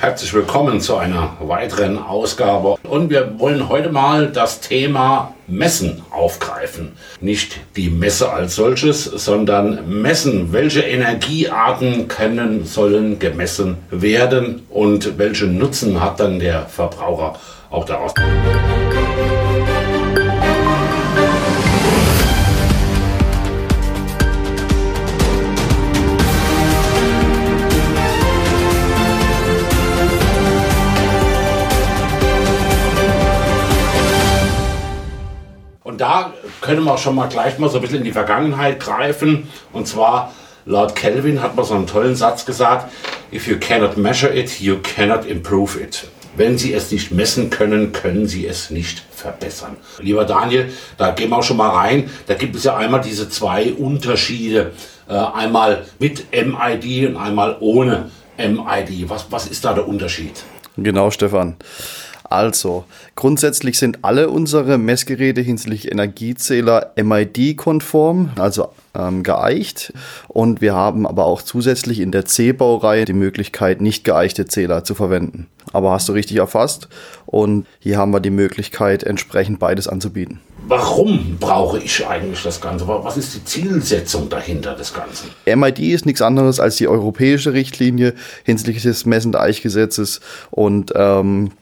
Herzlich willkommen zu einer weiteren Ausgabe. Und wir wollen heute mal das Thema Messen aufgreifen. Nicht die Messe als solches, sondern messen. Welche Energiearten können, sollen gemessen werden und welchen Nutzen hat dann der Verbraucher auch daraus? Und können wir schon mal gleich mal so ein bisschen in die Vergangenheit greifen. Und zwar, laut Kelvin hat man so einen tollen Satz gesagt, if you cannot measure it, you cannot improve it. Wenn Sie es nicht messen können, können Sie es nicht verbessern. Lieber Daniel, da gehen wir auch schon mal rein. Da gibt es ja einmal diese zwei Unterschiede. Äh, einmal mit MID und einmal ohne MID. Was, was ist da der Unterschied? Genau, Stefan. Also, grundsätzlich sind alle unsere Messgeräte hinsichtlich Energiezähler MID-konform, also ähm, geeicht. Und wir haben aber auch zusätzlich in der C-Baureihe die Möglichkeit, nicht geeichte Zähler zu verwenden. Aber hast du richtig erfasst. Und hier haben wir die Möglichkeit, entsprechend beides anzubieten. Warum brauche ich eigentlich das Ganze? Was ist die Zielsetzung dahinter des Ganzen? MID ist nichts anderes als die europäische Richtlinie hinsichtlich des Messen Eichgesetzes und ähm,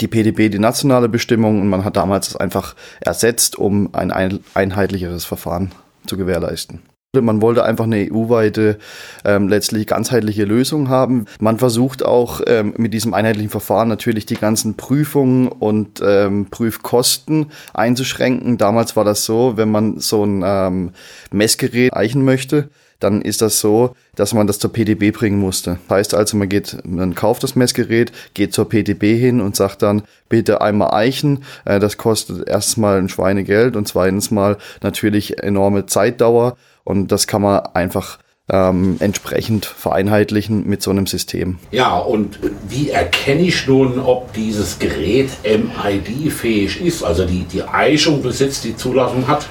die PDB die nationale Bestimmung und man hat damals das einfach ersetzt, um ein einheitlicheres Verfahren zu gewährleisten. Man wollte einfach eine EU-weite, ähm, letztlich ganzheitliche Lösung haben. Man versucht auch ähm, mit diesem einheitlichen Verfahren natürlich die ganzen Prüfungen und ähm, Prüfkosten einzuschränken. Damals war das so, wenn man so ein ähm, Messgerät eichen möchte, dann ist das so, dass man das zur PDB bringen musste. Heißt also, man geht, man kauft das Messgerät, geht zur PDB hin und sagt dann, bitte einmal eichen. Äh, das kostet erstmal ein Schweinegeld und zweitens mal natürlich enorme Zeitdauer und das kann man einfach ähm, entsprechend vereinheitlichen mit so einem System. Ja, und wie erkenne ich nun, ob dieses Gerät MID-fähig ist, also die, die Eichung besitzt, die Zulassung hat?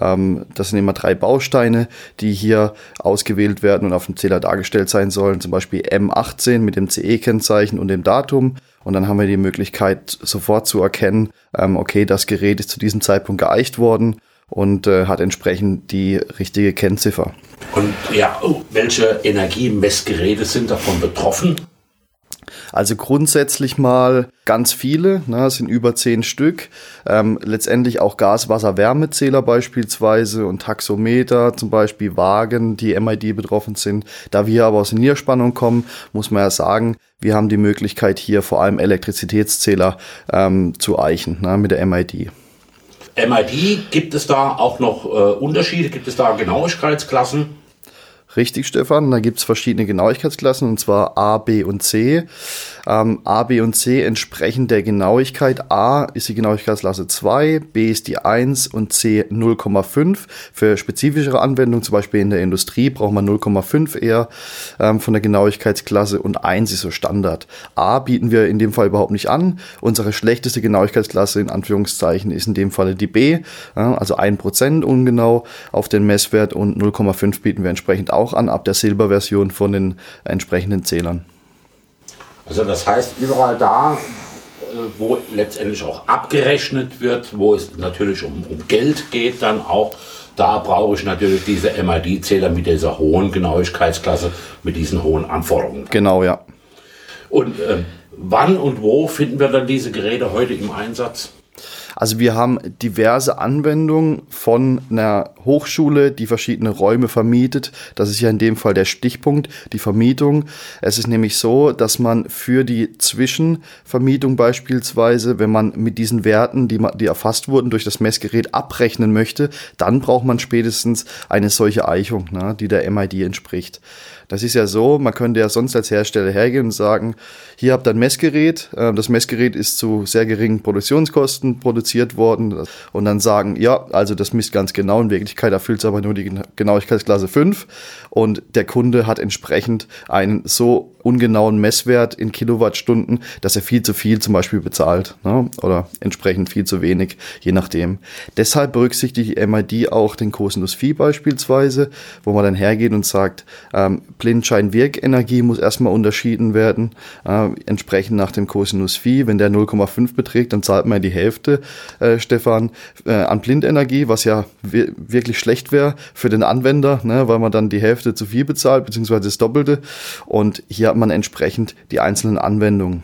Ähm, das sind immer drei Bausteine, die hier ausgewählt werden und auf dem Zähler dargestellt sein sollen. Zum Beispiel M18 mit dem CE-Kennzeichen und dem Datum. Und dann haben wir die Möglichkeit, sofort zu erkennen, ähm, okay, das Gerät ist zu diesem Zeitpunkt geeicht worden und äh, hat entsprechend die richtige Kennziffer. Und ja, oh, welche Energiemessgeräte sind davon betroffen? Also grundsätzlich mal ganz viele, ne, sind über zehn Stück. Ähm, letztendlich auch Gas, Wasser, Wärmezähler beispielsweise und Taxometer, zum Beispiel Wagen, die MID betroffen sind. Da wir aber aus der Niederspannung kommen, muss man ja sagen, wir haben die Möglichkeit hier vor allem Elektrizitätszähler ähm, zu eichen ne, mit der MID. MID, gibt es da auch noch äh, Unterschiede? Gibt es da Genauigkeitsklassen? Richtig, Stefan. Da gibt es verschiedene Genauigkeitsklassen, und zwar A, B und C. Ähm, A, B und C entsprechen der Genauigkeit. A ist die Genauigkeitsklasse 2, B ist die 1 und C 0,5. Für spezifischere Anwendungen, zum Beispiel in der Industrie, braucht man 0,5 eher ähm, von der Genauigkeitsklasse und 1 ist so Standard. A bieten wir in dem Fall überhaupt nicht an. Unsere schlechteste Genauigkeitsklasse in Anführungszeichen ist in dem Falle die B, also 1% ungenau auf den Messwert und 0,5 bieten wir entsprechend auch an ab der Silberversion von den entsprechenden Zählern. Also das heißt, überall da, äh, wo letztendlich auch abgerechnet wird, wo es natürlich um, um Geld geht, dann auch, da brauche ich natürlich diese MID-Zähler mit dieser hohen Genauigkeitsklasse, mit diesen hohen Anforderungen. Genau, ja. Und äh, wann und wo finden wir dann diese Geräte heute im Einsatz? Also wir haben diverse Anwendungen von einer Hochschule, die verschiedene Räume vermietet. Das ist ja in dem Fall der Stichpunkt, die Vermietung. Es ist nämlich so, dass man für die Zwischenvermietung beispielsweise, wenn man mit diesen Werten, die, die erfasst wurden, durch das Messgerät abrechnen möchte, dann braucht man spätestens eine solche Eichung, ne, die der MID entspricht. Das ist ja so, man könnte ja sonst als Hersteller hergehen und sagen, hier habt ihr ein Messgerät, äh, das Messgerät ist zu sehr geringen Produktionskosten produziert worden und dann sagen, ja, also das misst ganz genau, in Wirklichkeit Wirklichkeit erfüllt es aber nur die Genauigkeitsklasse 5 und der Kunde hat entsprechend einen so ungenauen Messwert in Kilowattstunden, dass er viel zu viel zum Beispiel bezahlt ne? oder entsprechend viel zu wenig, je nachdem. Deshalb berücksichtigt die MID auch den Cosinus Phi beispielsweise, wo man dann hergeht und sagt, ähm, Blindschein-Wirkenergie muss erstmal unterschieden werden, äh, entsprechend nach dem Cosinus Phi. Wenn der 0,5 beträgt, dann zahlt man die Hälfte, äh, Stefan, äh, an Blindenergie, was ja wirklich schlecht wäre für den Anwender, ne, weil man dann die Hälfte zu viel bezahlt, beziehungsweise das Doppelte. Und hier hat man entsprechend die einzelnen Anwendungen.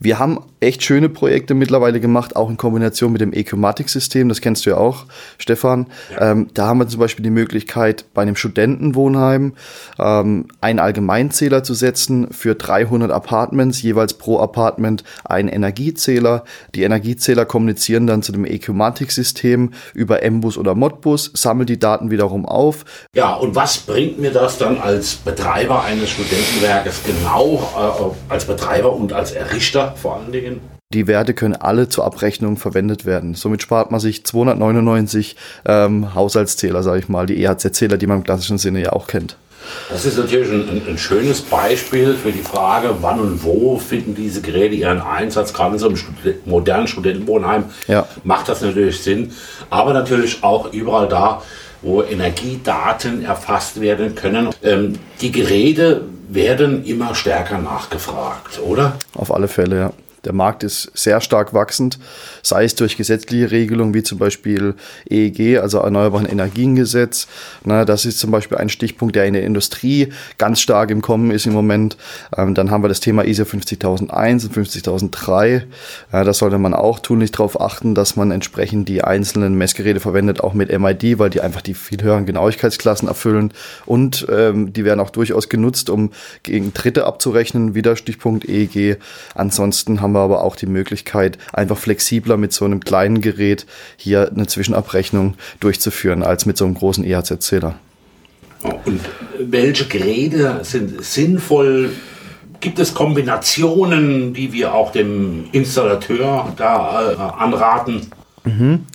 Wir haben echt schöne Projekte mittlerweile gemacht, auch in Kombination mit dem Ecomatic-System. Das kennst du ja auch, Stefan. Ja. Ähm, da haben wir zum Beispiel die Möglichkeit, bei einem Studentenwohnheim ähm, einen Allgemeinzähler zu setzen für 300 Apartments, jeweils pro Apartment einen Energiezähler. Die Energiezähler kommunizieren dann zu dem Ecomatic-System über MBus oder Modbus, sammelt die Daten wiederum auf. Ja, und was bringt mir das dann als Betreiber eines Studentenwerkes genau, äh, als Betreiber und als Errichter vor allen Dingen? Die Werte können alle zur Abrechnung verwendet werden. Somit spart man sich 299 ähm, Haushaltszähler, sage ich mal, die EHZ-Zähler, die man im klassischen Sinne ja auch kennt. Das ist natürlich ein, ein, schönes Beispiel für die Frage, wann und wo finden diese Geräte ihren Einsatz. Gerade in so einem Stud modernen Studentenwohnheim ja. macht das natürlich Sinn. Aber natürlich auch überall da, wo Energiedaten erfasst werden können. Ähm, die Geräte werden immer stärker nachgefragt, oder? Auf alle Fälle, ja. Der Markt ist sehr stark wachsend, sei es durch gesetzliche Regelungen wie zum Beispiel EEG, also Erneuerbaren Energiengesetz. Na, das ist zum Beispiel ein Stichpunkt, der in der Industrie ganz stark im Kommen ist im Moment. Ähm, dann haben wir das Thema ISO 50001 und 50003. Ja, da sollte man auch tunlich darauf achten, dass man entsprechend die einzelnen Messgeräte verwendet, auch mit MID, weil die einfach die viel höheren Genauigkeitsklassen erfüllen. Und ähm, die werden auch durchaus genutzt, um gegen Dritte abzurechnen, wieder Stichpunkt EEG. Ansonsten haben wir aber auch die Möglichkeit, einfach flexibler mit so einem kleinen Gerät hier eine Zwischenabrechnung durchzuführen, als mit so einem großen EHZ-Zähler. Und welche Geräte sind sinnvoll? Gibt es Kombinationen, die wir auch dem Installateur da äh, anraten? Mhm.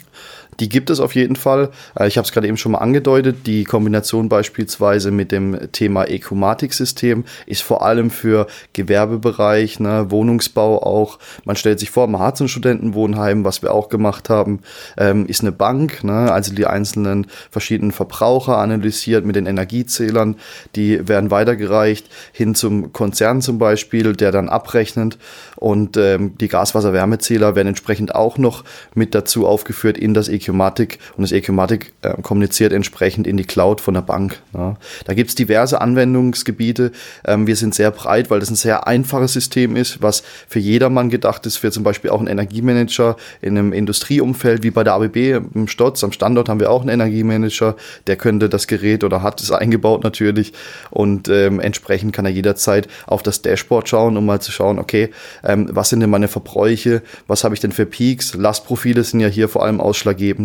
Die gibt es auf jeden Fall. Äh, ich habe es gerade eben schon mal angedeutet. Die Kombination beispielsweise mit dem Thema Ecomatic-System ist vor allem für Gewerbebereich, ne, Wohnungsbau auch. Man stellt sich vor, man hat so ein Studentenwohnheim, was wir auch gemacht haben, ähm, ist eine Bank, ne, also die einzelnen verschiedenen Verbraucher analysiert mit den Energiezählern. Die werden weitergereicht hin zum Konzern zum Beispiel, der dann abrechnet und ähm, die Gaswasser-Wärmezähler werden entsprechend auch noch mit dazu aufgeführt in das Ecomatic und das Ecomatic äh, kommuniziert entsprechend in die Cloud von der Bank. Ja. Da gibt's diverse Anwendungsgebiete. Ähm, wir sind sehr breit, weil das ein sehr einfaches System ist, was für jedermann gedacht ist, für zum Beispiel auch einen Energiemanager in einem Industrieumfeld wie bei der ABB im Stotz. Am Standort haben wir auch einen Energiemanager, der könnte das Gerät oder hat es eingebaut natürlich und ähm, entsprechend kann er jederzeit auf das Dashboard schauen, um mal zu schauen, okay, ähm, was sind denn meine Verbräuche, was habe ich denn für Peaks, Lastprofile sind ja hier vor allem ausschlaggebend.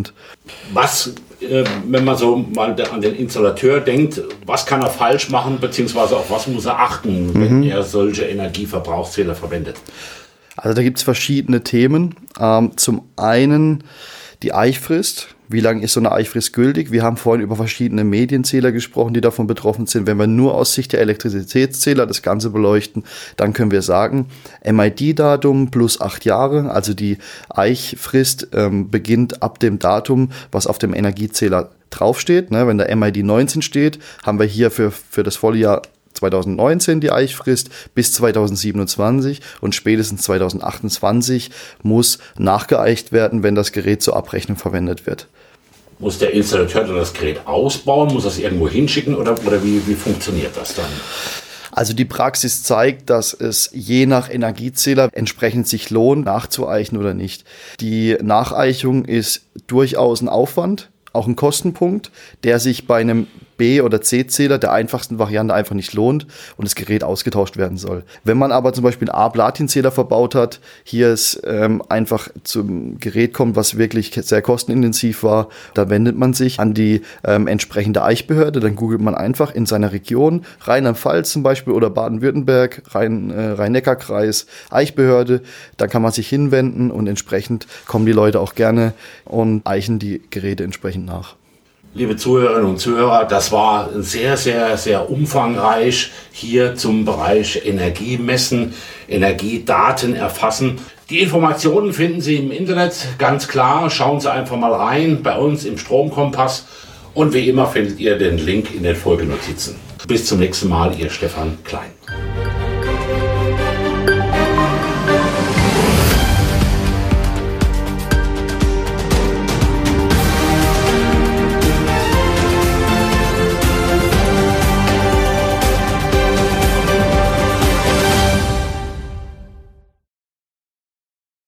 Was, äh, wenn man so mal an den Installateur denkt, was kann er falsch machen, beziehungsweise auf was muss er achten, mhm. wenn er solche Energieverbrauchszähler verwendet? Also da gibt es verschiedene Themen. Ähm, zum einen die Eichfrist. Wie lange ist so eine Eichfrist gültig? Wir haben vorhin über verschiedene Medienzähler gesprochen, die davon betroffen sind. Wenn wir nur aus Sicht der Elektrizitätszähler das Ganze beleuchten, dann können wir sagen, MID-Datum plus acht Jahre, also die Eichfrist ähm, beginnt ab dem Datum, was auf dem Energiezähler draufsteht. Ne? Wenn der MID 19 steht, haben wir hier für, für das Jahr 2019 die Eichfrist bis 2027 und spätestens 2028 muss nachgeeicht werden, wenn das Gerät zur Abrechnung verwendet wird. Muss der Installateur dann das Gerät ausbauen? Muss das irgendwo hinschicken oder, oder wie, wie funktioniert das dann? Also die Praxis zeigt, dass es je nach Energiezähler entsprechend sich lohnt, nachzueichen oder nicht. Die Nacheichung ist durchaus ein Aufwand, auch ein Kostenpunkt, der sich bei einem B- oder C-Zähler der einfachsten Variante einfach nicht lohnt und das Gerät ausgetauscht werden soll. Wenn man aber zum Beispiel einen A-Platin-Zähler verbaut hat, hier es ähm, einfach zum Gerät kommt, was wirklich sehr kostenintensiv war, da wendet man sich an die ähm, entsprechende Eichbehörde, dann googelt man einfach in seiner Region, Rheinland-Pfalz zum Beispiel oder Baden-Württemberg, Rhein, äh, Rhein-Neckar-Kreis, Eichbehörde, dann kann man sich hinwenden und entsprechend kommen die Leute auch gerne und eichen die Geräte entsprechend nach. Liebe Zuhörerinnen und Zuhörer, das war sehr, sehr, sehr umfangreich hier zum Bereich Energiemessen, Energiedaten erfassen. Die Informationen finden Sie im Internet ganz klar. Schauen Sie einfach mal rein bei uns im Stromkompass. Und wie immer findet ihr den Link in den Folgenotizen. Bis zum nächsten Mal, Ihr Stefan Klein.